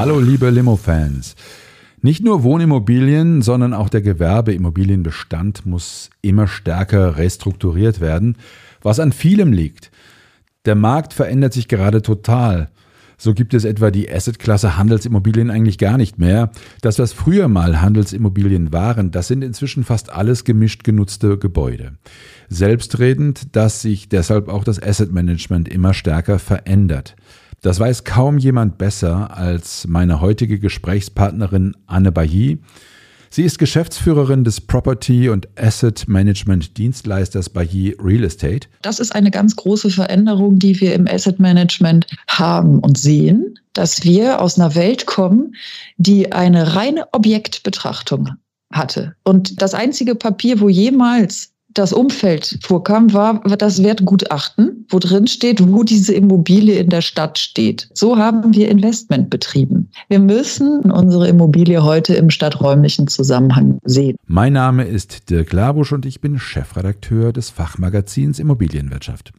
Hallo liebe Limo-Fans. Nicht nur Wohnimmobilien, sondern auch der Gewerbeimmobilienbestand muss immer stärker restrukturiert werden, was an vielem liegt. Der Markt verändert sich gerade total. So gibt es etwa die Assetklasse Handelsimmobilien eigentlich gar nicht mehr. Das, was früher mal Handelsimmobilien waren, das sind inzwischen fast alles gemischt genutzte Gebäude. Selbstredend, dass sich deshalb auch das Assetmanagement immer stärker verändert. Das weiß kaum jemand besser als meine heutige Gesprächspartnerin Anne Bailly. Sie ist Geschäftsführerin des Property und Asset Management Dienstleisters Bailly Real Estate. Das ist eine ganz große Veränderung, die wir im Asset Management haben und sehen, dass wir aus einer Welt kommen, die eine reine Objektbetrachtung hatte. Und das einzige Papier, wo jemals das Umfeld vorkam, war das Wertgutachten, wo drin steht, wo diese Immobilie in der Stadt steht. So haben wir Investment betrieben. Wir müssen unsere Immobilie heute im stadträumlichen Zusammenhang sehen. Mein Name ist Dirk Labusch und ich bin Chefredakteur des Fachmagazins Immobilienwirtschaft.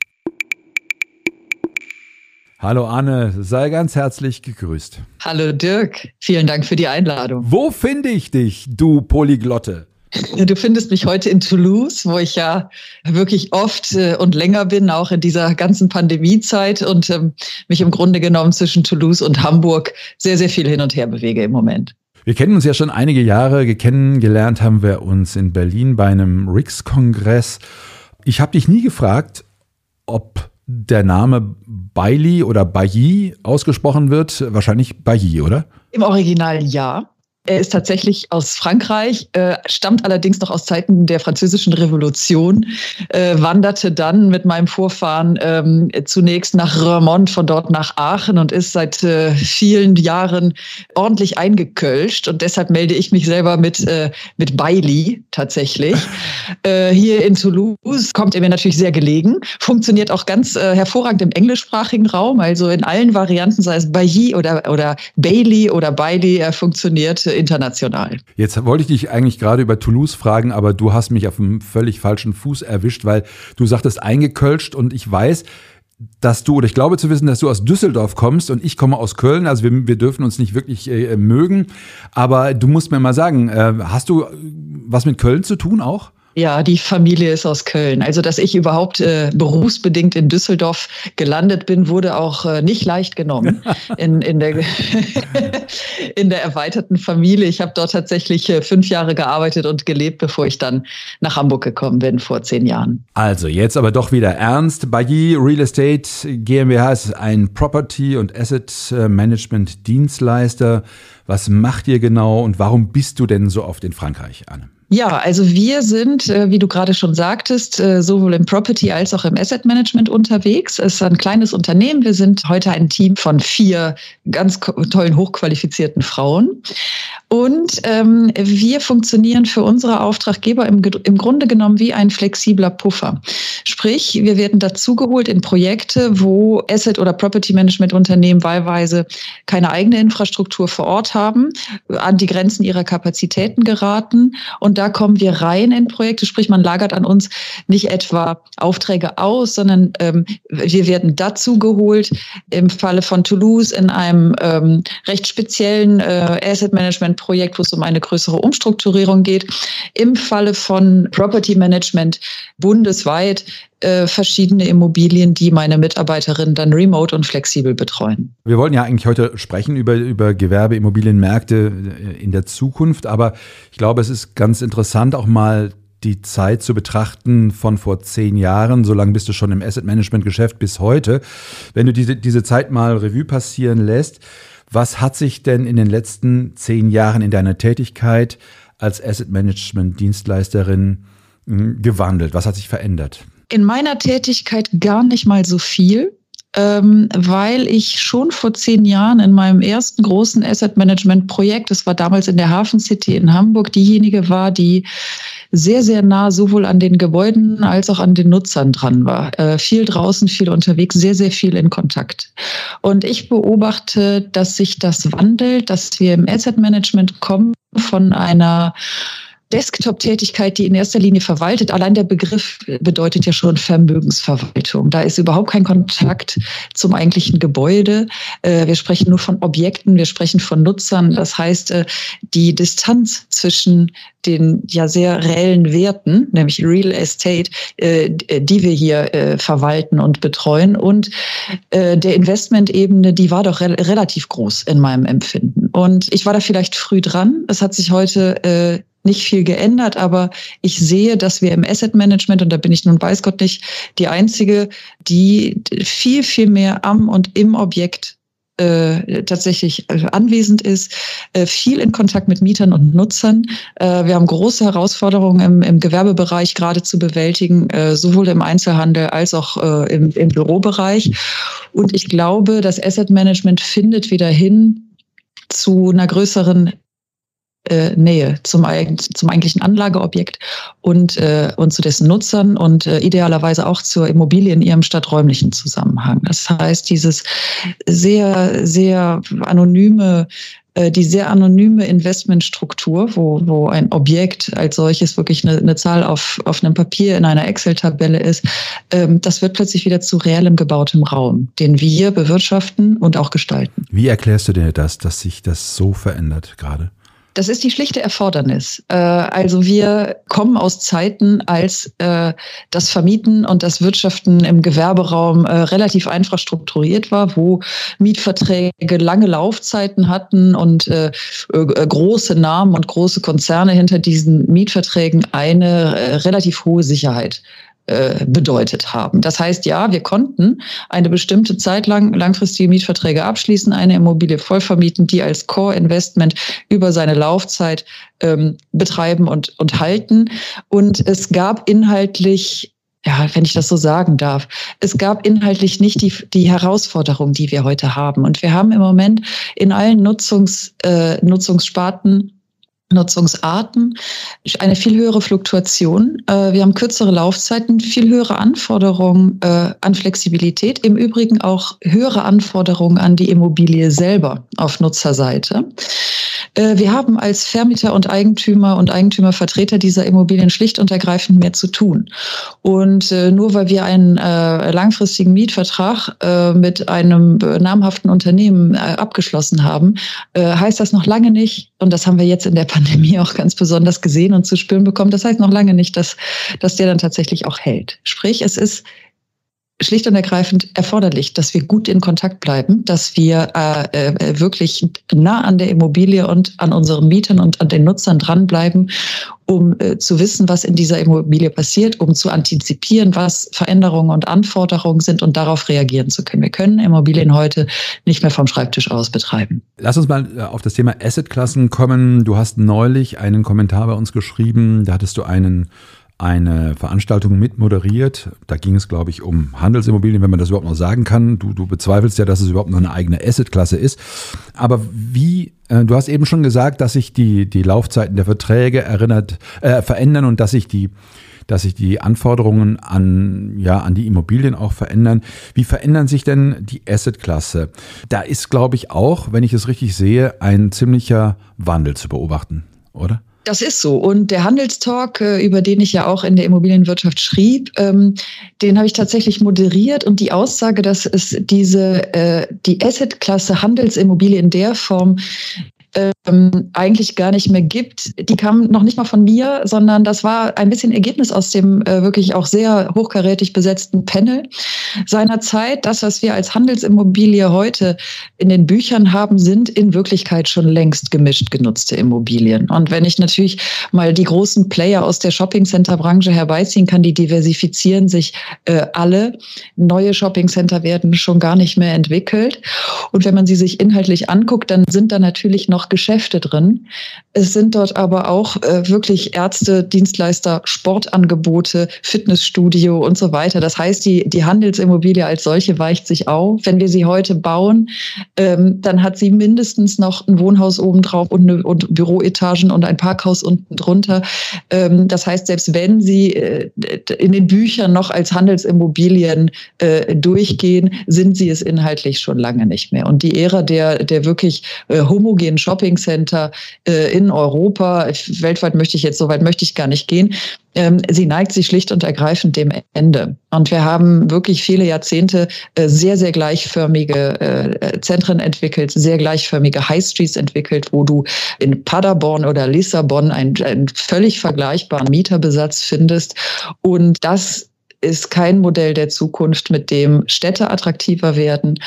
Hallo Anne, sei ganz herzlich gegrüßt. Hallo Dirk, vielen Dank für die Einladung. Wo finde ich dich, du Polyglotte? Du findest mich heute in Toulouse, wo ich ja wirklich oft äh, und länger bin, auch in dieser ganzen Pandemiezeit und ähm, mich im Grunde genommen zwischen Toulouse und Hamburg sehr, sehr viel hin und her bewege im Moment. Wir kennen uns ja schon einige Jahre. Kennengelernt haben wir uns in Berlin bei einem RIX-Kongress. Ich habe dich nie gefragt, ob der Name Bailey oder Bailly ausgesprochen wird. Wahrscheinlich Bailly, oder? Im Original ja. Er ist tatsächlich aus Frankreich, äh, stammt allerdings noch aus Zeiten der Französischen Revolution, äh, wanderte dann mit meinem Vorfahren ähm, zunächst nach Remont, von dort nach Aachen und ist seit äh, vielen Jahren ordentlich eingekölscht. Und deshalb melde ich mich selber mit, äh, mit Bailey tatsächlich. Äh, hier in Toulouse kommt er mir natürlich sehr gelegen, funktioniert auch ganz äh, hervorragend im englischsprachigen Raum, also in allen Varianten, sei es Bailly oder, oder Bailey oder Bailey, er funktioniert international. Jetzt wollte ich dich eigentlich gerade über Toulouse fragen, aber du hast mich auf einem völlig falschen Fuß erwischt, weil du sagtest eingekölscht und ich weiß, dass du, oder ich glaube zu wissen, dass du aus Düsseldorf kommst und ich komme aus Köln. Also wir, wir dürfen uns nicht wirklich äh, mögen. Aber du musst mir mal sagen, äh, hast du was mit Köln zu tun auch? Ja, die Familie ist aus Köln. Also, dass ich überhaupt äh, berufsbedingt in Düsseldorf gelandet bin, wurde auch äh, nicht leicht genommen in, in, der, in der erweiterten Familie. Ich habe dort tatsächlich äh, fünf Jahre gearbeitet und gelebt, bevor ich dann nach Hamburg gekommen bin vor zehn Jahren. Also, jetzt aber doch wieder ernst. Bailly Real Estate GmbH ist ein Property- und Asset äh, Management Dienstleister. Was macht ihr genau und warum bist du denn so oft in Frankreich, Anne? Ja, also wir sind, äh, wie du gerade schon sagtest, äh, sowohl im Property als auch im Asset Management unterwegs. Es ist ein kleines Unternehmen. Wir sind heute ein Team von vier ganz tollen, hochqualifizierten Frauen. Und ähm, wir funktionieren für unsere Auftraggeber im, im Grunde genommen wie ein flexibler Puffer. Sprich, wir werden dazugeholt in Projekte, wo Asset- oder Property Management Unternehmen wahlweise keine eigene Infrastruktur vor Ort haben, an die Grenzen ihrer Kapazitäten geraten und da kommen wir rein in Projekte, sprich man lagert an uns nicht etwa Aufträge aus, sondern ähm, wir werden dazu geholt im Falle von Toulouse in einem ähm, recht speziellen äh, Asset Management Projekt, wo es um eine größere Umstrukturierung geht. Im Falle von Property Management bundesweit äh, verschiedene Immobilien, die meine Mitarbeiterinnen dann remote und flexibel betreuen. Wir wollten ja eigentlich heute sprechen über, über Gewerbeimmobilienmärkte äh, in der Zukunft, aber ich glaube, es ist ganz interessant auch mal die Zeit zu betrachten von vor zehn Jahren, so lange bist du schon im Asset Management Geschäft bis heute. Wenn du diese, diese Zeit mal Revue passieren lässt, was hat sich denn in den letzten zehn Jahren in deiner Tätigkeit als Asset Management Dienstleisterin hm, gewandelt? Was hat sich verändert? In meiner Tätigkeit gar nicht mal so viel. ähm, weil ich schon vor zehn Jahren in meinem ersten großen Asset Management Projekt, das war damals in der Hafen City in Hamburg, diejenige war, die sehr, sehr nah sowohl an den Gebäuden als auch an den Nutzern dran war. Äh, viel draußen, viel unterwegs, sehr, sehr viel in Kontakt. Und ich beobachte, dass sich das wandelt, dass wir im Asset Management kommen von einer Desktop-Tätigkeit, die in erster Linie verwaltet. Allein der Begriff bedeutet ja schon Vermögensverwaltung. Da ist überhaupt kein Kontakt zum eigentlichen Gebäude. Äh, wir sprechen nur von Objekten, wir sprechen von Nutzern. Das heißt, äh, die Distanz zwischen den ja sehr reellen Werten, nämlich Real Estate, äh, die wir hier verwalten und betreuen und der Investmentebene, die war doch relativ groß in meinem Empfinden. Und ich war da vielleicht früh dran. Es hat sich heute nicht viel geändert, aber ich sehe, dass wir im Asset Management, und da bin ich nun weiß Gott nicht die Einzige, die viel, viel mehr am und im Objekt äh, tatsächlich äh, anwesend ist, äh, viel in Kontakt mit Mietern und Nutzern. Äh, wir haben große Herausforderungen im, im Gewerbebereich gerade zu bewältigen, äh, sowohl im Einzelhandel als auch im, im Bürobereich. Und ich glaube, das Asset Management findet wieder hin zu einer größeren äh, Nähe zum, zum eigentlichen Anlageobjekt und, äh, und zu dessen Nutzern und äh, idealerweise auch zur Immobilie in ihrem stadträumlichen Zusammenhang. Das heißt, dieses sehr, sehr anonyme äh, die sehr anonyme Investmentstruktur, wo, wo ein Objekt als solches wirklich eine, eine Zahl auf, auf einem Papier in einer Excel-Tabelle ist, ähm, das wird plötzlich wieder zu reellem gebautem Raum, den wir bewirtschaften und auch gestalten. Wie erklärst du dir das, dass sich das so verändert gerade? Das ist die schlichte Erfordernis. Äh, also wir kommen aus Zeiten, als äh, das Vermieten und das Wirtschaften im Gewerberaum äh, relativ einfach strukturiert war, wo Mietverträge lange Laufzeiten hatten und große Namen und große Konzerne hinter diesen Mietverträgen eine relativ hohe Sicherheit äh, bedeutet haben. Das heißt, ja, wir konnten eine bestimmte Zeit lang langfristige Mietverträge abschließen, eine Immobilie voll vermieten, die als Core-Investment über seine Laufzeit ähm, betreiben und, und halten. Und es gab inhaltlich ja, wenn ich das so sagen darf. Es gab inhaltlich nicht die, die Herausforderung, die wir heute haben. Und wir haben im Moment in allen Nutzungs, äh, Nutzungssparten Nutzungsarten, eine viel höhere Fluktuation. Äh, wir haben kürzere Laufzeiten, viel höhere Anforderungen äh, an Flexibilität, im Übrigen auch höhere Anforderungen an die Immobilie selber auf Nutzerseite. Äh, wir haben als Vermieter und Eigentümer und Eigentümervertreter dieser Immobilien schlicht und ergreifend mehr zu tun. Und nur weil wir einen langfristigen Mietvertrag mit einem namhaften Unternehmen abgeschlossen haben, heißt das noch lange nicht, und das haben wir jetzt in der Pandemie auch ganz besonders gesehen und zu spüren bekommen. Das heißt noch lange nicht, dass, dass der dann tatsächlich auch hält. Sprich, es ist schlicht und ergreifend erforderlich, dass wir gut in Kontakt bleiben, dass wir äh, äh, wirklich nah an der Immobilie und an unseren Mietern und an den Nutzern dranbleiben, um äh, zu wissen, was in dieser Immobilie passiert, um zu antizipieren, was Veränderungen und Anforderungen sind und darauf reagieren zu können. Wir können Immobilien heute nicht mehr vom Schreibtisch aus betreiben. Lass uns mal äh, auf das Thema Assetklassen kommen. Du hast neulich einen Kommentar bei uns geschrieben, da hattest du einen eine Veranstaltung mit moderiert. Da ging es, glaube ich, um Handelsimmobilien, wenn man das überhaupt noch sagen kann. Du, du bezweifelst ja, dass es überhaupt noch eine eigene Assetklasse ist. Aber wie, äh, du hast eben schon gesagt, dass sich die, die Laufzeiten der Verträge erinnert, äh, verändern und dass sich die dass sich die Anforderungen an, ja, an die Immobilien auch verändern. Wie verändern sich denn die Assetklasse? Da ist, glaube ich, auch, wenn ich es richtig sehe, ein ziemlicher Wandel zu beobachten, oder? Das ist so. Und der Handelstalk, äh, über den ich ja auch in der Immobilienwirtschaft schrieb, ähm, den habe ich tatsächlich moderiert und die Aussage, dass es diese äh, die Assetklasse Handelsimmobilie in der Form ähm, eigentlich gar nicht mehr gibt. Die kam noch nicht mal von mir, sondern das war ein bisschen Ergebnis aus dem äh, wirklich auch sehr hochkarätig besetzten Panel seiner Zeit. Das, was wir als Handelsimmobilie heute in den Büchern haben, sind in Wirklichkeit schon längst gemischt genutzte Immobilien. Und wenn ich natürlich mal die großen Player aus der Shoppingcenter-Branche herbeiziehen kann, die diversifizieren sich äh, alle. Neue Shoppingcenter werden schon gar nicht mehr entwickelt. Und wenn man sie sich inhaltlich anguckt, dann sind da natürlich noch noch Geschäfte drin. Es sind dort aber auch äh, wirklich Ärzte, Dienstleister, Sportangebote, Fitnessstudio und so weiter. Das heißt, die, die Handels Handelsimmobilie als solche weicht sich auf. Wenn wir sie heute bauen, ähm, dann hat sie mindestens noch ein Wohnhaus obendrauf und, eine, und Büroetagen und ein Parkhaus unten drunter. Ähm, das heißt, selbst wenn sie äh, in den Büchern noch als Handelsimmobilien äh, durchgehen, sind sie es inhaltlich schon lange nicht mehr. Und die Ära der, der wirklich äh, homogenen Shoppingcenter äh, in Europa, weltweit möchte ich jetzt, so weit möchte ich gar nicht gehen, ähm, sie neigt sich schlicht und ergreifend dem Ende. Und wir haben wirklich viele Jahrzehnte äh, sehr, sehr gleichförmige äh, Zentren entwickelt, sehr gleichförmige High Streets entwickelt, wo du in Paderborn oder Lissabon einen, einen völlig vergleichbaren Mieterbesatz findest. Und das ist kein Modell der Zukunft, mit dem Städte attraktiver werden.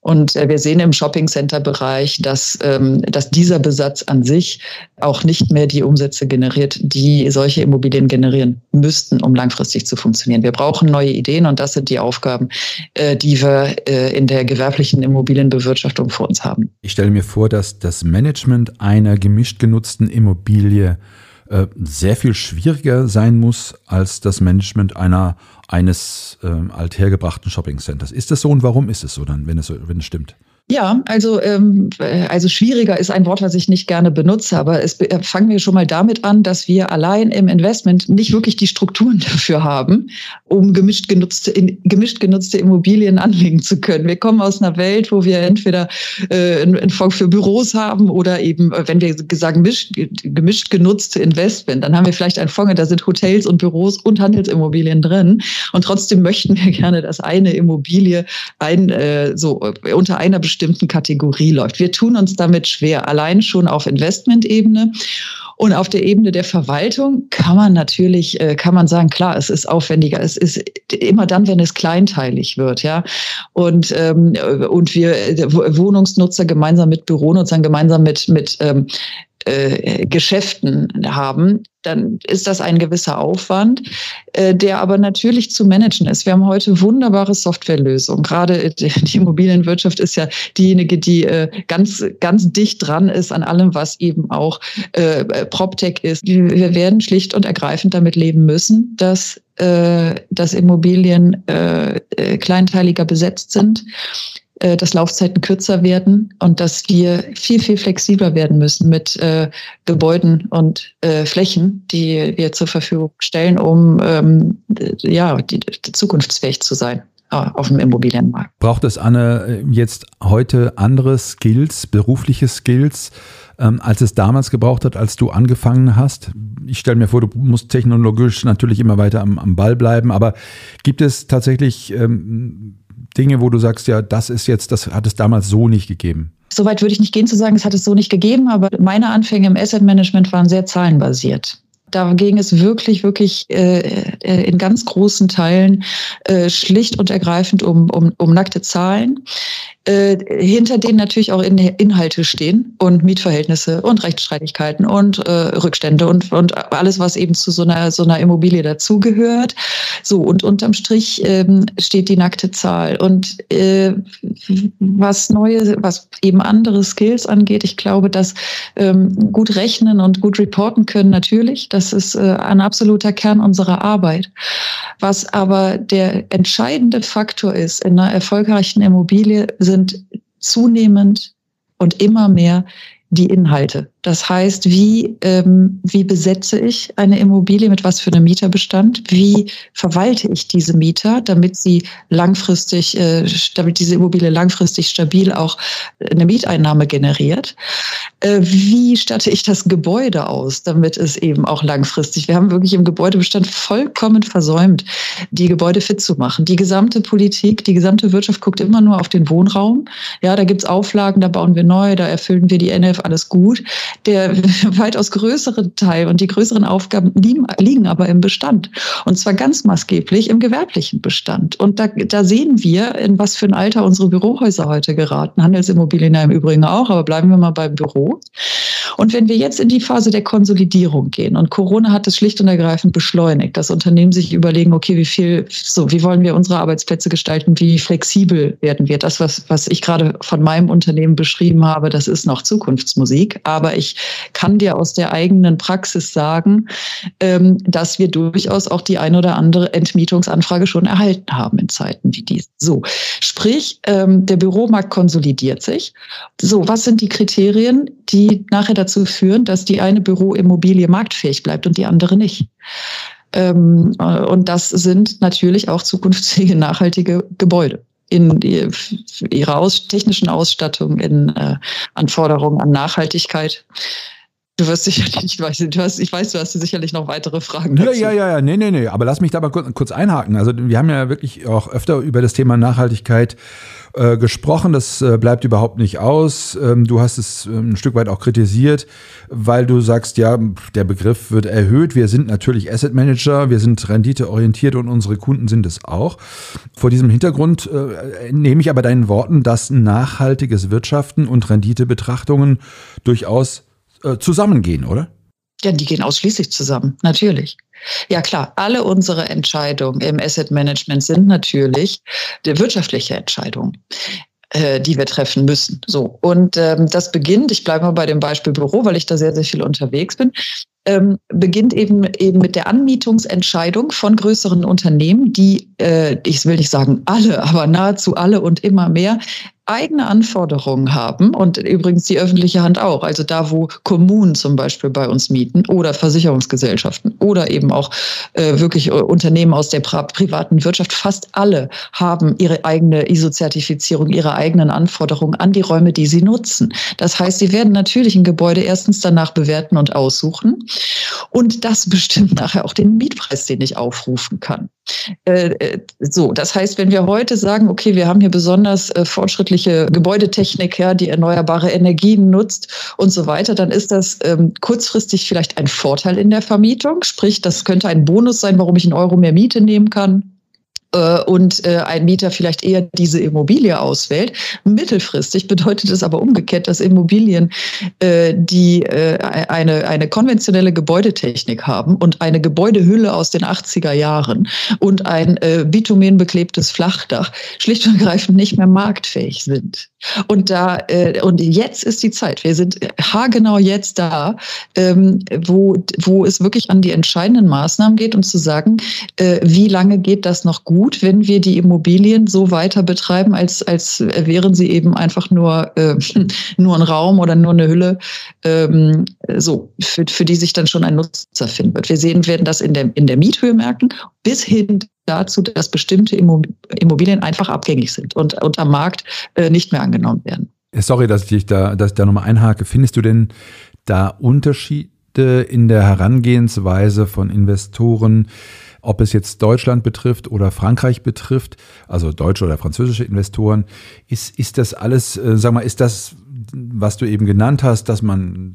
Und äh, wir sehen im Shopping-Center-Bereich, dass, ähm, dass dieser Besatz an sich auch nicht mehr die Umsätze generiert, die solche Immobilien generieren müssten, um langfristig zu funktionieren. Wir brauchen neue Ideen und das sind die Aufgaben, äh, die wir äh, in der gewerblichen Immobilienbewirtschaftung vor uns haben. Ich stelle mir vor, dass das Management einer gemischt genutzten Immobilie äh, sehr viel schwieriger sein muss als das Management einer eines äh, althergebrachten Shopping Centers. Ist das so und warum ist es so dann, wenn es, wenn es stimmt? Ja, also, ähm, also schwieriger ist ein Wort, was ich nicht gerne benutze, aber es äh, fangen wir schon mal damit an, dass wir allein im Investment nicht wirklich die Strukturen dafür haben, um gemischt genutzte, in, gemischt genutzte Immobilien anlegen zu können. Wir kommen aus einer Welt, wo wir entweder äh, einen Fonds für Büros haben oder eben, äh, wenn wir sagen, gemischt, gemischt genutzte Investment, dann haben wir vielleicht einen Fonds, da sind Hotels und Büros und Handelsimmobilien drin. Und trotzdem möchten wir gerne, dass eine Immobilie ein, äh, so äh, unter einer bestimmten bestimmten Kategorie läuft. Wir tun uns damit schwer, allein schon auf Investmentebene. Und auf der Ebene der Verwaltung kann man natürlich, äh, kann man sagen, klar, es ist aufwendiger. Es ist immer dann, wenn es kleinteilig wird, ja. Und, ähm, und wir Wohnungsnutzer gemeinsam mit Büronutzern, gemeinsam mit, mit ähm, äh, Geschäften haben, dann ist das ein gewisser Aufwand, äh, der aber natürlich zu managen ist. Wir haben heute wunderbare Softwarelösungen. Gerade die Immobilienwirtschaft ist ja diejenige, die äh, ganz, ganz dicht dran ist an allem, was eben auch äh, PropTech ist. Wir werden schlicht und ergreifend damit leben müssen, dass, äh, dass Immobilien äh, äh kleinteiliger besetzt sind dass Laufzeiten kürzer werden und dass wir viel, viel flexibler werden müssen mit äh, Gebäuden und äh, Flächen, die wir zur Verfügung stellen, um ähm, ja, die, zukunftsfähig zu sein äh, auf dem Immobilienmarkt. Braucht es, Anne, jetzt heute andere Skills, berufliche Skills, ähm, als es damals gebraucht hat, als du angefangen hast? Ich stelle mir vor, du musst technologisch natürlich immer weiter am, am Ball bleiben, aber gibt es tatsächlich ähm, Dinge, wo du sagst, ja, das ist jetzt, das hat es damals so nicht gegeben? Soweit würde ich nicht gehen zu sagen, es hat es so nicht gegeben, aber meine Anfänge im Asset Management waren sehr zahlenbasiert. Da ging es wirklich, wirklich äh, äh, in ganz großen Teilen äh, schlicht und ergreifend um, um, um nackte Zahlen, äh, hinter denen natürlich auch in, Inhalte stehen und Mietverhältnisse und Rechtsstreitigkeiten und äh, Rückstände und, und alles, was eben zu so einer, so einer Immobilie dazugehört. So, und unterm Strich ähm, steht die nackte Zahl. Und äh, was neue, was eben andere Skills angeht, ich glaube, dass ähm, gut rechnen und gut reporten können natürlich. Das ist äh, ein absoluter Kern unserer Arbeit. Was aber der entscheidende Faktor ist in einer erfolgreichen Immobilie, sind zunehmend und immer mehr die Inhalte. Das heißt, wie, ähm, wie besetze ich eine Immobilie mit was für einem Mieterbestand? Wie verwalte ich diese Mieter, damit sie langfristig, äh, damit diese Immobilie langfristig stabil auch eine Mieteinnahme generiert? Äh, wie statte ich das Gebäude aus, damit es eben auch langfristig? Wir haben wirklich im Gebäudebestand vollkommen versäumt, die Gebäude fit zu machen. Die gesamte Politik, die gesamte Wirtschaft guckt immer nur auf den Wohnraum. Ja, da gibt's Auflagen, da bauen wir neu, da erfüllen wir die NF, alles gut. Der weitaus größere Teil und die größeren Aufgaben liegen, aber im Bestand. Und zwar ganz maßgeblich im gewerblichen Bestand. Und da, da sehen wir, in was für ein Alter unsere Bürohäuser heute geraten. Handelsimmobilien im Übrigen auch, aber bleiben wir mal beim Büro. Und wenn wir jetzt in die Phase der Konsolidierung gehen und Corona hat es schlicht und ergreifend beschleunigt, dass Unternehmen sich überlegen, okay, wie viel, so, wie wollen wir unsere Arbeitsplätze gestalten, wie flexibel werden wir? Das, was, was ich gerade von meinem Unternehmen beschrieben habe, das ist noch Zukunft Zukunftsmusik. Aber ich kann dir aus der eigenen Praxis sagen, ähm, dass wir durchaus auch die ein oder andere Entmietungsanfrage schon erhalten haben in Zeiten wie diesen. So, sprich, ähm, der Büromarkt konsolidiert sich. So, was sind die Kriterien, die nachher dazu führen, dass die eine Büroimmobilie marktfähig bleibt und die andere nicht? Ähm, äh, und das sind natürlich auch zukunftsfähige, nachhaltige Gebäude in die, ihrer aus, technischen Ausstattung, in äh, Anforderungen an Nachhaltigkeit. Du wirst sicherlich, ich weiß, du hast, ich weiß, du hast sicherlich noch weitere Fragen. Ja, dazu. ja, ja, ja, nee, nee, nee. Aber lass mich da mal kurz, kurz einhaken. Also wir haben ja wirklich auch öfter über das Thema Nachhaltigkeit äh, gesprochen. Das äh, bleibt überhaupt nicht aus. Ähm, du hast es äh, ein Stück weit auch kritisiert, weil du sagst, ja, der Begriff wird erhöht. Wir sind natürlich Asset Manager, wir sind renditeorientiert und unsere Kunden sind es auch. Vor diesem Hintergrund äh, nehme ich aber deinen Worten, dass nachhaltiges Wirtschaften und Renditebetrachtungen durchaus äh, zusammengehen, oder? Ja, die gehen ausschließlich zusammen, natürlich. Ja klar, alle unsere Entscheidungen im Asset Management sind natürlich wirtschaftliche Entscheidungen äh, die wir treffen müssen. So und ähm, das beginnt. Ich bleibe mal bei dem Beispiel Büro, weil ich da sehr sehr viel unterwegs bin. Ähm, beginnt eben eben mit der Anmietungsentscheidung von größeren Unternehmen, die äh, ich will nicht sagen alle, aber nahezu alle und immer mehr eigene Anforderungen haben und übrigens die öffentliche Hand auch, also da, wo Kommunen zum Beispiel bei uns mieten oder Versicherungsgesellschaften oder eben auch äh, wirklich äh, Unternehmen aus der privaten Wirtschaft, fast alle haben ihre eigene ISO-Zertifizierung, ihre eigenen Anforderungen an die Räume, die sie nutzen. Das heißt, sie werden natürlich ein Gebäude erstens danach bewerten und aussuchen und das bestimmt nachher auch den Mietpreis, den ich aufrufen kann. Äh, äh, so, das heißt, wenn wir heute sagen, okay, wir haben hier besonders äh, fortschrittliche Gebäudetechnik, ja, die erneuerbare Energien nutzt und so weiter, dann ist das ähm, kurzfristig vielleicht ein Vorteil in der Vermietung. Sprich, das könnte ein Bonus sein, warum ich einen Euro mehr Miete nehmen kann und äh, ein Mieter vielleicht eher diese Immobilie auswählt. Mittelfristig bedeutet es aber umgekehrt, dass Immobilien, äh, die eine, eine konventionelle Gebäudetechnik haben und eine Gebäudehülle aus den 80er Jahren und ein bitumenbeklebtes Flachdach schlicht und ergreifend nicht mehr marktfähig sind. Und da und jetzt ist die Zeit. Wir sind haargenau jetzt da, ähm, wo wo es wirklich an die entscheidenden Maßnahmen geht, um zu sagen, wie lange geht das noch gut? Gut, wenn wir die Immobilien so weiter betreiben, als, als wären sie eben einfach nur, äh, nur ein Raum oder nur eine Hülle, ähm, so, für, für die sich dann schon ein Nutzer finden wird. Wir sehen, werden das in der, in der Miethöhe merken, bis hin dazu, dass bestimmte Immobilien einfach abgängig sind und, und am Markt äh, nicht mehr angenommen werden. Sorry, dass ich da, dass ich da nochmal einhake. Findest du denn da Unterschiede in der Herangehensweise von Investoren? Ob es jetzt Deutschland betrifft oder Frankreich betrifft, also deutsche oder französische Investoren, ist, ist das alles, äh, sag mal, ist das, was du eben genannt hast, dass man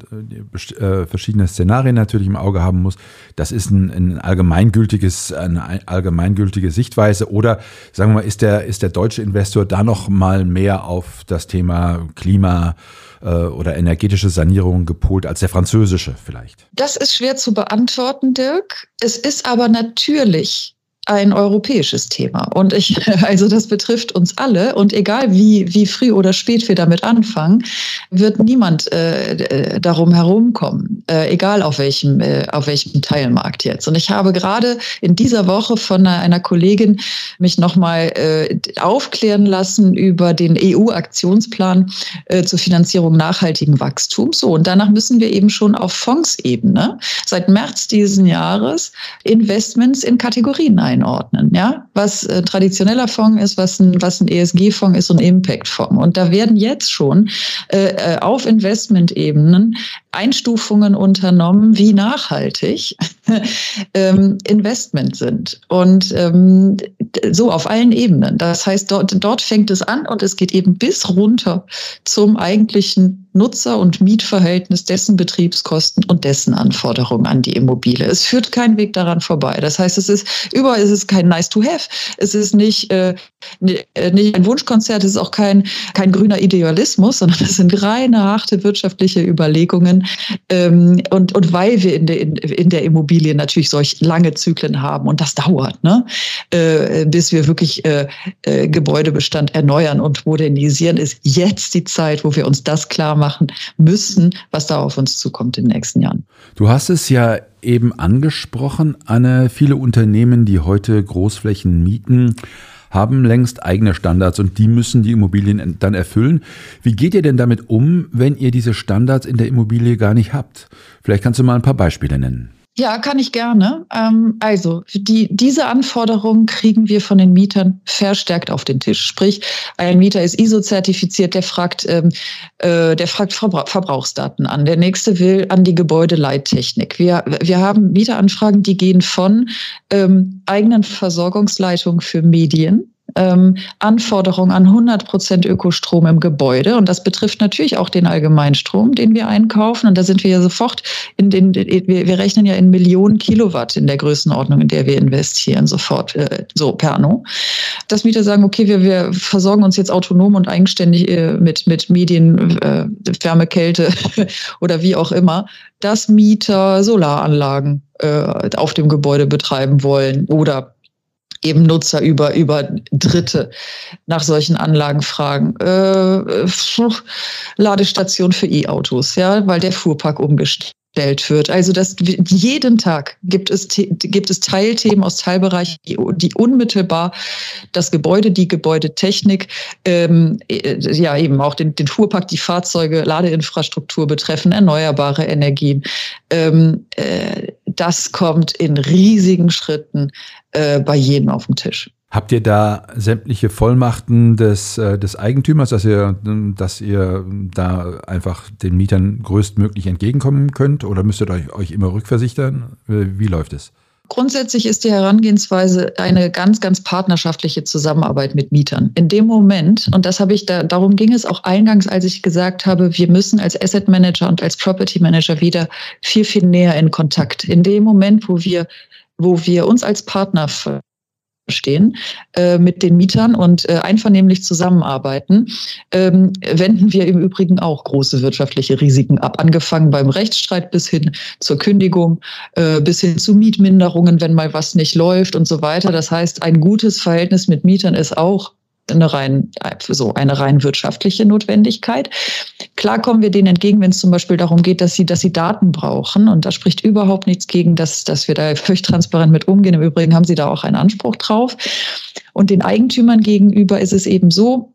äh, verschiedene Szenarien natürlich im Auge haben muss, das ist ein, ein allgemeingültiges, eine allgemeingültige Sichtweise oder sagen wir mal, ist der, ist der deutsche Investor da noch mal mehr auf das Thema Klima, äh, oder energetische Sanierung gepolt als der französische vielleicht? Das ist schwer zu beantworten, Dirk. Es ist aber natürlich ein europäisches Thema. Und ich, also das betrifft uns alle. Und egal wie, wie früh oder spät wir damit anfangen, wird niemand äh, darum herumkommen. Äh, egal auf welchem, äh, auf welchem Teilmarkt jetzt. Und ich habe gerade in dieser Woche von einer, einer Kollegin mich nochmal äh, aufklären lassen über den EU-Aktionsplan äh, zur Finanzierung nachhaltigen Wachstums. So, und danach müssen wir eben schon auf Fondsebene seit März diesen Jahres Investments in Kategorien ein einordnen, ja, was äh, traditioneller Fonds ist, was ein, was ein ESG-Fonds ist und Impact-Fonds. Und da werden jetzt schon äh, äh auf Investment-Ebenen Einstufungen unternommen, wie nachhaltig ähm, Investment sind. Und ähm, so auf allen Ebenen. Das heißt, dort, dort fängt es an und es geht eben bis runter zum eigentlichen Nutzer- und Mietverhältnis, dessen Betriebskosten und dessen Anforderungen an die Immobilie. Es führt kein Weg daran vorbei. Das heißt, es ist überall ist es kein Nice to Have. Es ist nicht, äh, äh nicht ein Wunschkonzert. Es ist auch kein, kein grüner Idealismus, sondern es sind reine, harte wirtschaftliche Überlegungen, werden. Ähm, und, und weil wir in der, in der Immobilie natürlich solch lange Zyklen haben und das dauert, ne? Äh, bis wir wirklich äh, äh, Gebäudebestand erneuern und modernisieren, ist jetzt die Zeit, wo wir uns das klar machen müssen, was da auf uns zukommt in den nächsten Jahren. Du hast es ja eben angesprochen, Anne. Viele Unternehmen, die heute Großflächen mieten, haben längst eigene Standards und die müssen die Immobilien dann erfüllen. Wie geht ihr denn damit um, wenn ihr diese Standards in der Immobilie gar nicht habt? Vielleicht kannst du mal ein paar Beispiele nennen. Ja, kann ich gerne. Ähm, also, die, diese Anforderungen kriegen wir von den Mietern verstärkt auf den Tisch. Sprich, ein Mieter ist ISO-zertifiziert, der fragt, ähm, äh, der fragt Verbra Verbrauchsdaten an. Der nächste will an die Gebäudeleittechnik. Wir, wir haben Mieteranfragen, die gehen von ähm, eigenen Versorgungsleitungen für Medien ähm, Anforderung an 100 Prozent Ökostrom im Gebäude. Und das betrifft natürlich auch den Allgemeinstrom, den wir einkaufen. Und da sind wir ja sofort in den, wir, wir rechnen ja in Millionen Kilowatt in der Größenordnung, in der wir investieren, sofort, äh, so per anno. Dass Mieter sagen, okay, wir, wir versorgen uns jetzt autonom und eigenständig äh, mit, mit Medien, äh, Wärme, Kälte oder wie auch immer, dass Mieter Solaranlagen äh, auf dem Gebäude betreiben wollen oder eben Nutzer über, über Dritte nach solchen Anlagen fragen. Äh, Ladestation für E-Autos, ja, weil der Fuhrpark umgestellt wird. Also das jeden Tag gibt es gibt es Teilthemen aus Teilbereichen, die, die unmittelbar das Gebäude, die Gebäudetechnik, ähm, äh, ja eben auch den, den Fuhrpark, die Fahrzeuge, Ladeinfrastruktur betreffen, erneuerbare Energien. Ähm, äh, das kommt in riesigen Schritten äh, bei jedem auf dem Tisch. Habt ihr da sämtliche Vollmachten des, äh, des Eigentümers, dass ihr, dass ihr da einfach den Mietern größtmöglich entgegenkommen könnt oder müsstet ihr euch, euch immer rückversichern? Wie läuft es? Grundsätzlich ist die Herangehensweise eine ganz, ganz partnerschaftliche Zusammenarbeit mit Mietern. In dem Moment, und das habe ich da, darum ging es auch eingangs, als ich gesagt habe, wir müssen als Asset Manager und als Property Manager wieder viel, viel näher in Kontakt. In dem Moment, wo wir wo wir uns als Partner stehen äh, mit den Mietern und äh, einvernehmlich zusammenarbeiten, ähm, wenden wir im Übrigen auch große wirtschaftliche Risiken ab, angefangen beim Rechtsstreit bis hin zur Kündigung, äh, bis hin zu Mietminderungen, wenn mal was nicht läuft und so weiter. Das heißt, ein gutes Verhältnis mit Mietern ist auch eine rein, so eine rein wirtschaftliche Notwendigkeit. Klar kommen wir denen entgegen, wenn es zum Beispiel darum geht, dass sie, dass sie Daten brauchen. Und da spricht überhaupt nichts gegen, dass, dass wir da völlig transparent mit umgehen. Im Übrigen haben sie da auch einen Anspruch drauf. Und den Eigentümern gegenüber ist es eben so,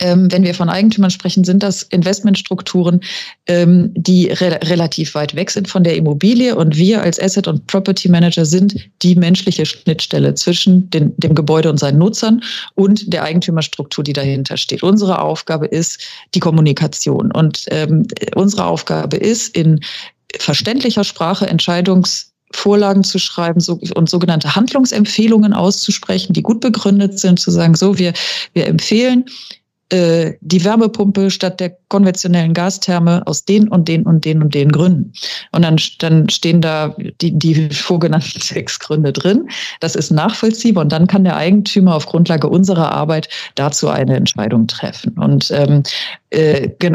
ähm, wenn wir von Eigentümern sprechen, sind das Investmentstrukturen, ähm, die re relativ weit weg sind von der Immobilie. Und wir als Asset- und Property Manager sind die menschliche Schnittstelle zwischen den, dem Gebäude und seinen Nutzern und der Eigentümerstruktur, die dahinter steht. Unsere Aufgabe ist die Kommunikation. Und ähm, unsere Aufgabe ist, in verständlicher Sprache Entscheidungs Vorlagen zu schreiben und sogenannte Handlungsempfehlungen auszusprechen, die gut begründet sind, zu sagen, so, wir, wir empfehlen, äh, die Wärmepumpe statt der konventionellen Gastherme aus den und den und den und den Gründen. Und dann, dann stehen da die, die vorgenannten sechs Gründe drin. Das ist nachvollziehbar und dann kann der Eigentümer auf Grundlage unserer Arbeit dazu eine Entscheidung treffen. Und, ähm, äh,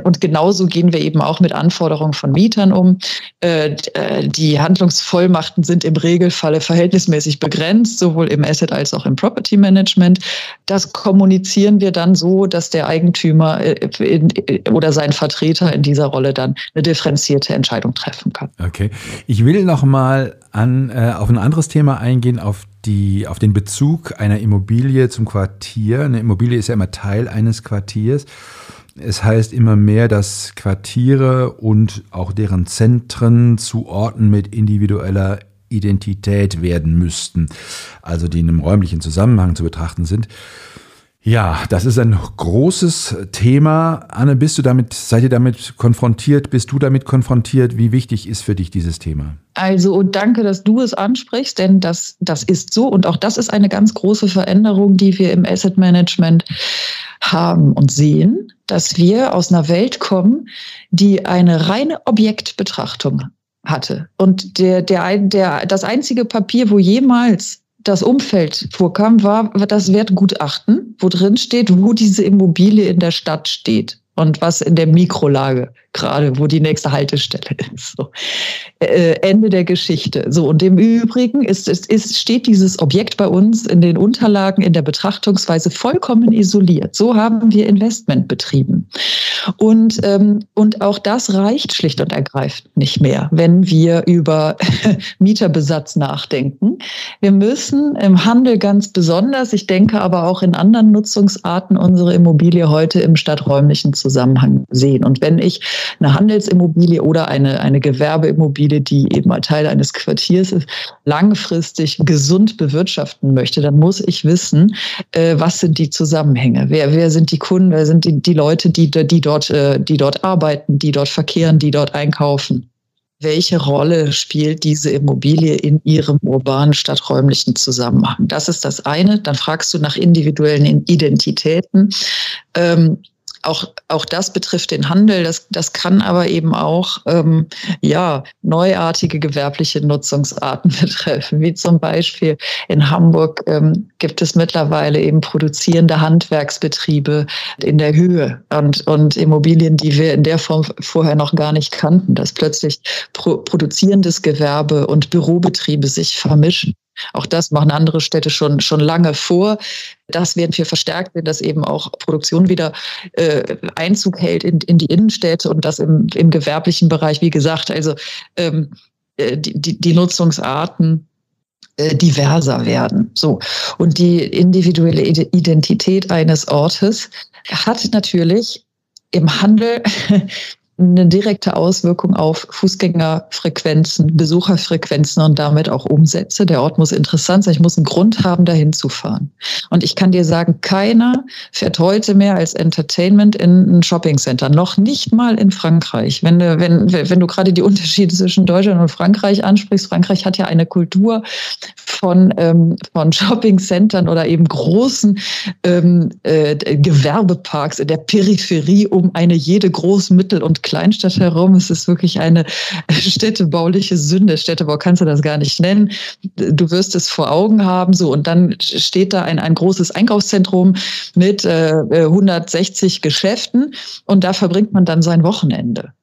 und genauso gehen wir eben auch mit Anforderungen von Mietern um. Äh, äh, die Handlungsvollmachten sind im Regelfalle verhältnismäßig begrenzt, sowohl im Asset als auch im Property Management. Das kommunizieren wir dann so, dass der Eigentümer äh, oder sein Vertreter in dieser Rolle dann eine differenzierte Entscheidung treffen kann. Okay. Ich will noch mal an, äh, auf ein anderes Thema eingehen, auf die, auf den Bezug einer Immobilie zum Quartier. Eine Immobilie ist ja immer Teil eines Quartiers. Es heißt immer mehr, dass Quartiere und auch deren Zentren zu Orten mit individueller Identität werden müssten, also die in einem räumlichen Zusammenhang zu betrachten sind. Ja, das ist ein großes Thema. Anne, bist du damit, seid ihr damit konfrontiert? Bist du damit konfrontiert? Wie wichtig ist für dich dieses Thema? Also danke, dass du es ansprichst, denn das, das ist so und auch das ist eine ganz große Veränderung, die wir im Asset Management haben und sehen, dass wir aus einer Welt kommen, die eine reine Objektbetrachtung hatte. Und der, der, der, das einzige Papier, wo jemals das Umfeld vorkam, war das Wertgutachten, wo drin steht, wo diese Immobilie in der Stadt steht und was in der Mikrolage gerade, wo die nächste Haltestelle ist. So. Äh, Ende der Geschichte. So, und im Übrigen ist, ist, ist, steht dieses Objekt bei uns in den Unterlagen, in der Betrachtungsweise vollkommen isoliert. So haben wir Investment betrieben. Und, ähm, und auch das reicht schlicht und ergreifend nicht mehr, wenn wir über Mieterbesatz nachdenken. Wir müssen im Handel ganz besonders, ich denke aber auch in anderen Nutzungsarten, unsere Immobilie heute im stadträumlichen Zusammenhang sehen. Und wenn ich eine Handelsimmobilie oder eine, eine Gewerbeimmobilie, die eben ein Teil eines Quartiers ist, langfristig gesund bewirtschaften möchte, dann muss ich wissen, äh, was sind die Zusammenhänge? Wer, wer sind die Kunden? Wer sind die, die Leute, die, die, dort, äh, die dort arbeiten, die dort verkehren, die dort einkaufen? welche Rolle spielt diese Immobilie in ihrem urbanen stadträumlichen Zusammenhang? Das ist das eine. Dann fragst du nach individuellen Identitäten. Ähm, auch, auch das betrifft den Handel. Das, das kann aber eben auch ähm, ja, neuartige gewerbliche Nutzungsarten betreffen, wie zum Beispiel in Hamburg ähm, gibt es mittlerweile eben produzierende Handwerksbetriebe in der Höhe und, und Immobilien, die wir in der Form vorher noch gar nicht kannten, dass plötzlich pro, produzierendes Gewerbe und Bürobetriebe sich vermischen. Auch das machen andere Städte schon, schon lange vor. Das werden wir verstärkt, wenn das eben auch Produktion wieder äh, Einzug hält in, in die Innenstädte und das im, im gewerblichen Bereich, wie gesagt, also ähm, äh, die, die, die Nutzungsarten äh, diverser werden. So. Und die individuelle Identität eines Ortes hat natürlich im Handel eine direkte Auswirkung auf Fußgängerfrequenzen, Besucherfrequenzen und damit auch Umsätze. Der Ort muss interessant sein. Ich muss einen Grund haben, dahin zu fahren. Und ich kann dir sagen, keiner fährt heute mehr als Entertainment in ein Shoppingcenter. Noch nicht mal in Frankreich. Wenn du, wenn, wenn du gerade die Unterschiede zwischen Deutschland und Frankreich ansprichst, Frankreich hat ja eine Kultur von, ähm, von Shoppingcentern oder eben großen ähm, äh, Gewerbeparks in der Peripherie um eine jede Groß-, Mittel- und Kleinstadt herum. Es ist wirklich eine städtebauliche Sünde. Städtebau kannst du das gar nicht nennen. Du wirst es vor Augen haben. So, und dann steht da ein, ein großes Einkaufszentrum mit äh, 160 Geschäften und da verbringt man dann sein Wochenende.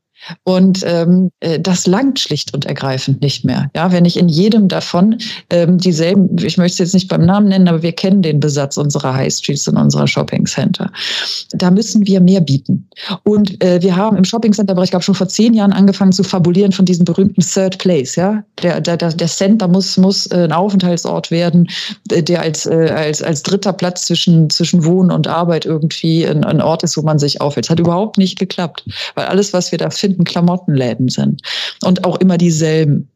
Und ähm, äh, das langt schlicht und ergreifend nicht mehr. Ja, wenn ich in jedem davon ähm, dieselben, ich möchte es jetzt nicht beim Namen nennen, aber wir kennen den Besatz unserer High Streets und unserer Shopping Center. Da müssen wir mehr bieten. Und äh, wir haben im Shopping Center Bereich, ich glaube, schon vor zehn Jahren angefangen zu fabulieren von diesem berühmten Third Place. Ja, der, der, der Center muss, muss äh, ein Aufenthaltsort werden, äh, der als, als, als dritter Platz zwischen, zwischen Wohnen und Arbeit irgendwie ein, ein Ort ist, wo man sich aufhält. Das hat überhaupt nicht geklappt, weil alles, was wir da finden, bestimmten Klamottenläden sind. Und auch immer dieselben.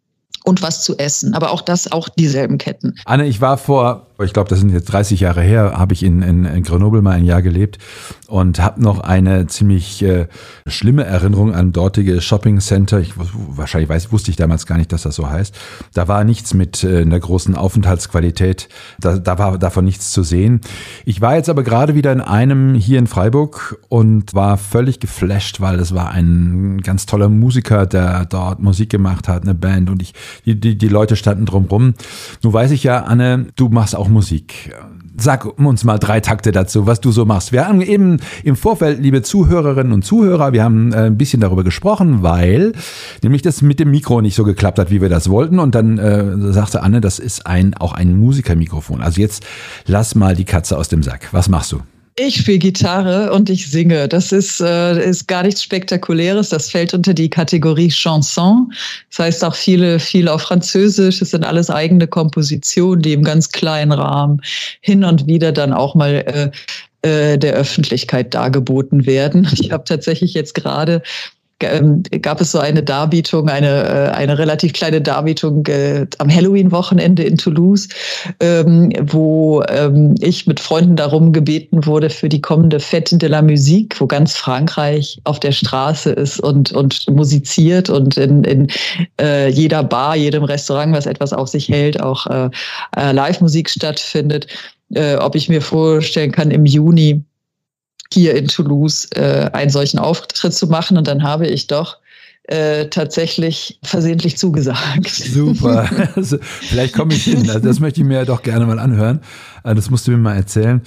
Und was zu essen, aber auch das auch dieselben Ketten. Anne, ich war vor ich glaube, das sind jetzt 30 Jahre her, habe ich in, in, in Grenoble mal ein Jahr gelebt und habe noch eine ziemlich äh, schlimme Erinnerung an dortige Shopping Center. Ich, wahrscheinlich weiß, wusste ich damals gar nicht, dass das so heißt. Da war nichts mit äh, einer großen Aufenthaltsqualität. Da, da war davon nichts zu sehen. Ich war jetzt aber gerade wieder in einem hier in Freiburg und war völlig geflasht, weil es war ein ganz toller Musiker, der dort Musik gemacht hat, eine Band und ich, die, die, die Leute standen drumrum. Nun weiß ich ja, Anne, du machst auch Musik. Sag uns mal drei Takte dazu, was du so machst. Wir haben eben im Vorfeld, liebe Zuhörerinnen und Zuhörer, wir haben äh, ein bisschen darüber gesprochen, weil nämlich das mit dem Mikro nicht so geklappt hat, wie wir das wollten. Und dann äh, sagte Anne, das ist ein, auch ein Musikermikrofon. Also jetzt lass mal die Katze aus dem Sack. Was machst du? Ich spiele Gitarre und ich singe. Das ist, äh, ist gar nichts Spektakuläres. Das fällt unter die Kategorie Chanson. Das heißt auch viele, viel auf Französisch. Es sind alles eigene Kompositionen, die im ganz kleinen Rahmen hin und wieder dann auch mal äh, äh der Öffentlichkeit dargeboten werden. Ich habe tatsächlich jetzt gerade gab es so eine Darbietung, eine, äh, eine relativ kleine Darbietung äh, am Halloween-Wochenende in Toulouse, ähm, wo ähm, ich mit Freunden darum gebeten wurde für die kommende Fête de la Musique, wo ganz Frankreich auf der Straße ist und, und musiziert und in, in äh, jeder Bar, jedem Restaurant, was etwas auf sich hält, auch äh, äh Live-Musik stattfindet. Äh, ob ich mir vorstellen kann, im Juni hier in Toulouse äh, einen solchen Auftritt zu machen. Und dann habe ich doch äh, tatsächlich versehentlich zugesagt. Super. Also, vielleicht komme ich hin. Also, das möchte ich mir doch gerne mal anhören. Äh, das musst du mir mal erzählen.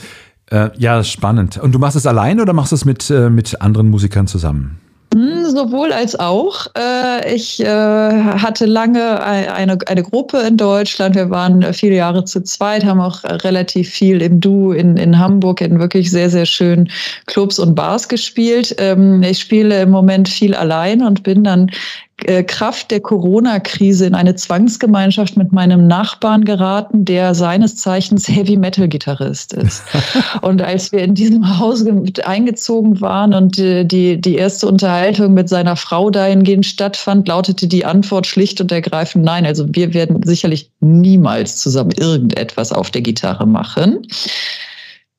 Äh, ja, spannend. Und du machst es allein oder machst du es mit, äh, mit anderen Musikern zusammen? Hm, sowohl als auch. Äh, ich äh, hatte lange eine, eine Gruppe in Deutschland. Wir waren viele Jahre zu zweit, haben auch relativ viel im Du in, in Hamburg in wirklich sehr, sehr schönen Clubs und Bars gespielt. Ähm, ich spiele im Moment viel allein und bin dann äh, Kraft der Corona-Krise in eine Zwangsgemeinschaft mit meinem Nachbarn geraten, der seines Zeichens Heavy Metal Gitarrist ist. und als wir in diesem Haus eingezogen waren und äh, die, die erste Unterhaltung mit seiner Frau dahingehend stattfand, lautete die Antwort schlicht und ergreifend nein. Also wir werden sicherlich niemals zusammen irgendetwas auf der Gitarre machen.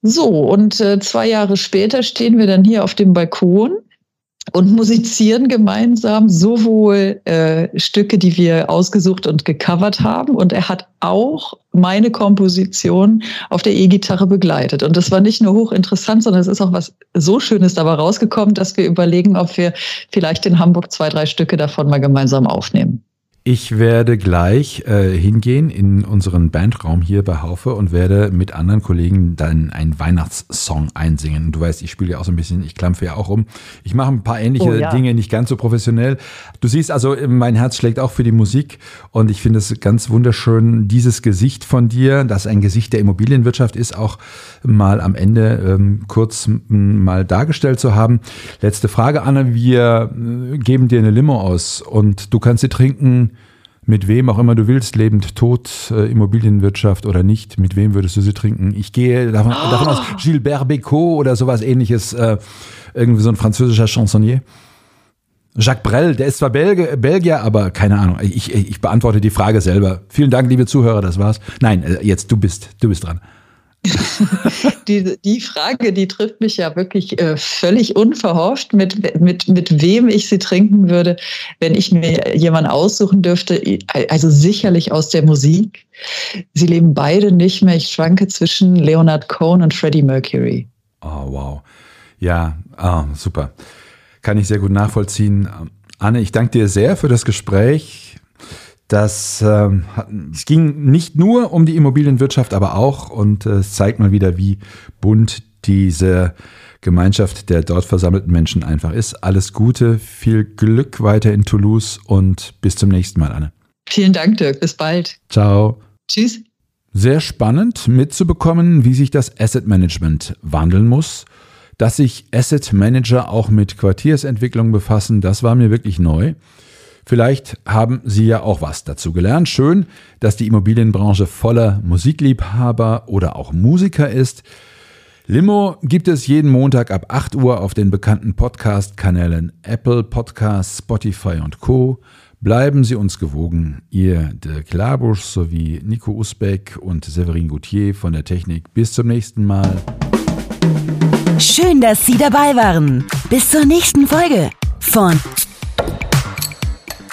So, und äh, zwei Jahre später stehen wir dann hier auf dem Balkon und musizieren gemeinsam sowohl äh, Stücke, die wir ausgesucht und gecovert haben, und er hat auch meine Komposition auf der E-Gitarre begleitet. Und das war nicht nur hochinteressant, sondern es ist auch was so Schönes dabei rausgekommen, dass wir überlegen, ob wir vielleicht in Hamburg zwei, drei Stücke davon mal gemeinsam aufnehmen. Ich werde gleich äh, hingehen in unseren Bandraum hier bei Haufe und werde mit anderen Kollegen dann einen Weihnachtssong einsingen. Du weißt, ich spiele ja auch so ein bisschen, ich klampfe ja auch rum. Ich mache ein paar ähnliche oh, ja. Dinge, nicht ganz so professionell. Du siehst also, mein Herz schlägt auch für die Musik und ich finde es ganz wunderschön, dieses Gesicht von dir, das ein Gesicht der Immobilienwirtschaft ist, auch mal am Ende ähm, kurz mal dargestellt zu haben. Letzte Frage, Anne. Wir äh, geben dir eine Limo aus und du kannst sie trinken mit wem auch immer du willst, lebend, tot, äh, Immobilienwirtschaft oder nicht, mit wem würdest du sie trinken? Ich gehe davon, oh. davon aus, Gilbert Bécaud oder sowas ähnliches, äh, irgendwie so ein französischer Chansonnier. Jacques Brel, der ist zwar Belge, Belgier, aber keine Ahnung. Ich, ich beantworte die Frage selber. Vielen Dank, liebe Zuhörer, das war's. Nein, äh, jetzt du bist, du bist dran. Die, die Frage, die trifft mich ja wirklich äh, völlig unverhofft, mit, mit, mit wem ich sie trinken würde, wenn ich mir jemanden aussuchen dürfte. Also sicherlich aus der Musik. Sie leben beide nicht mehr. Ich schwanke zwischen Leonard Cohen und Freddie Mercury. Oh, wow. Ja, oh, super. Kann ich sehr gut nachvollziehen. Anne, ich danke dir sehr für das Gespräch. Das ähm, es ging nicht nur um die Immobilienwirtschaft, aber auch und äh, es zeigt mal wieder, wie bunt diese Gemeinschaft der dort versammelten Menschen einfach ist. Alles Gute, viel Glück weiter in Toulouse und bis zum nächsten Mal, Anne. Vielen Dank, Dirk. Bis bald. Ciao. Tschüss. Sehr spannend mitzubekommen, wie sich das Asset Management wandeln muss. Dass sich Asset Manager auch mit Quartiersentwicklung befassen, das war mir wirklich neu. Vielleicht haben Sie ja auch was dazu gelernt. Schön, dass die Immobilienbranche voller Musikliebhaber oder auch Musiker ist. Limo gibt es jeden Montag ab 8 Uhr auf den bekannten Podcast-Kanälen Apple Podcasts, Spotify und Co. Bleiben Sie uns gewogen. Ihr Dirk Labusch sowie Nico Usbeck und Severin Gauthier von der Technik. Bis zum nächsten Mal. Schön, dass Sie dabei waren. Bis zur nächsten Folge von